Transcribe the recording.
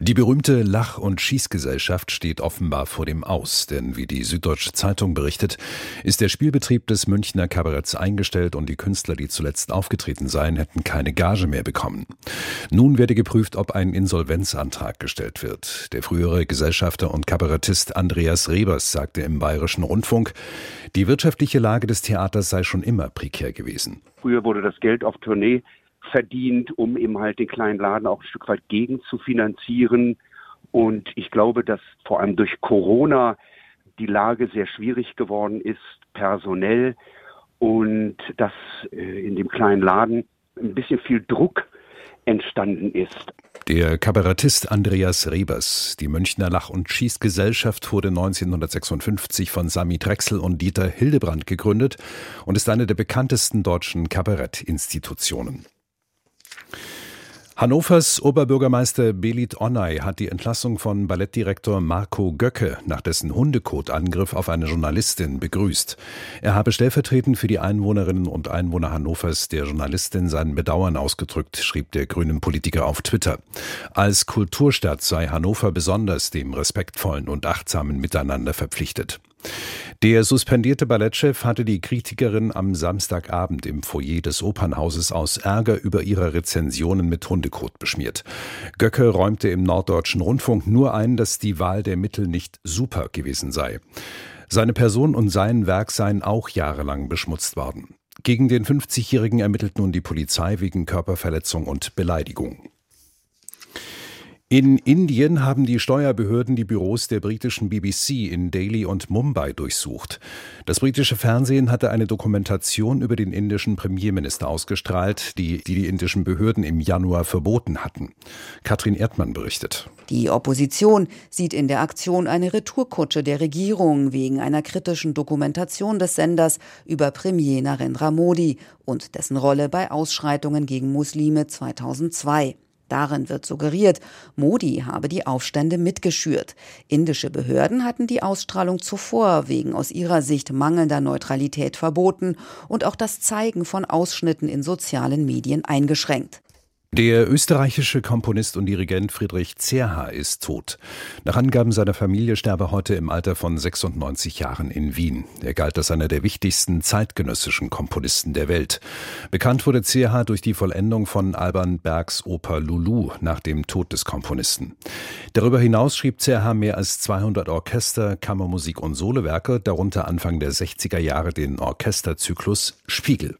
die berühmte Lach- und Schießgesellschaft steht offenbar vor dem Aus, denn wie die Süddeutsche Zeitung berichtet, ist der Spielbetrieb des Münchner Kabaretts eingestellt und die Künstler, die zuletzt aufgetreten seien, hätten keine Gage mehr bekommen. Nun werde geprüft, ob ein Insolvenzantrag gestellt wird. Der frühere Gesellschafter und Kabarettist Andreas Rebers sagte im Bayerischen Rundfunk, die wirtschaftliche Lage des Theaters sei schon immer prekär gewesen. Früher wurde das Geld auf Tournee verdient, um eben halt den kleinen Laden auch ein Stück weit gegen zu finanzieren. Und ich glaube, dass vor allem durch Corona die Lage sehr schwierig geworden ist, personell, und dass äh, in dem kleinen Laden ein bisschen viel Druck entstanden ist. Der Kabarettist Andreas Rebers. Die Münchner Lach- und Schießgesellschaft wurde 1956 von Sami Drechsel und Dieter Hildebrand gegründet und ist eine der bekanntesten deutschen Kabarettinstitutionen. Hannovers Oberbürgermeister Belit Onay hat die Entlassung von Ballettdirektor Marco Göcke nach dessen Hundekotangriff auf eine Journalistin begrüßt. Er habe stellvertretend für die Einwohnerinnen und Einwohner Hannovers der Journalistin sein Bedauern ausgedrückt, schrieb der grünen Politiker auf Twitter. Als Kulturstadt sei Hannover besonders dem respektvollen und achtsamen Miteinander verpflichtet. Der suspendierte Ballettchef hatte die Kritikerin am Samstagabend im Foyer des Opernhauses aus Ärger über ihre Rezensionen mit Hundekot beschmiert. Göcke räumte im Norddeutschen Rundfunk nur ein, dass die Wahl der Mittel nicht super gewesen sei. Seine Person und sein Werk seien auch jahrelang beschmutzt worden. Gegen den 50-Jährigen ermittelt nun die Polizei wegen Körperverletzung und Beleidigung. In Indien haben die Steuerbehörden die Büros der britischen BBC in Delhi und Mumbai durchsucht. Das britische Fernsehen hatte eine Dokumentation über den indischen Premierminister ausgestrahlt, die die, die indischen Behörden im Januar verboten hatten. Katrin Erdmann berichtet. Die Opposition sieht in der Aktion eine Retourkutsche der Regierung wegen einer kritischen Dokumentation des Senders über Premier Narendra Modi und dessen Rolle bei Ausschreitungen gegen Muslime 2002. Darin wird suggeriert, Modi habe die Aufstände mitgeschürt. Indische Behörden hatten die Ausstrahlung zuvor wegen aus ihrer Sicht mangelnder Neutralität verboten und auch das Zeigen von Ausschnitten in sozialen Medien eingeschränkt. Der österreichische Komponist und Dirigent Friedrich Zerha ist tot. Nach Angaben seiner Familie sterbe heute im Alter von 96 Jahren in Wien. Er galt als einer der wichtigsten zeitgenössischen Komponisten der Welt. Bekannt wurde Zerha durch die Vollendung von Alban Bergs Oper Lulu nach dem Tod des Komponisten. Darüber hinaus schrieb Zerha mehr als 200 Orchester, Kammermusik und Solowerke, darunter Anfang der 60er Jahre den Orchesterzyklus Spiegel.